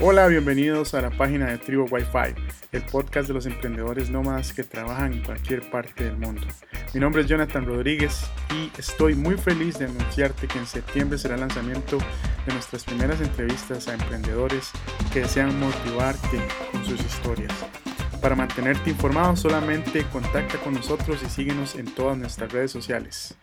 Hola, bienvenidos a la página de Tribu Wi-Fi, el podcast de los emprendedores nómadas que trabajan en cualquier parte del mundo. Mi nombre es Jonathan Rodríguez y estoy muy feliz de anunciarte que en septiembre será el lanzamiento de nuestras primeras entrevistas a emprendedores que desean motivarte con sus historias. Para mantenerte informado solamente contacta con nosotros y síguenos en todas nuestras redes sociales.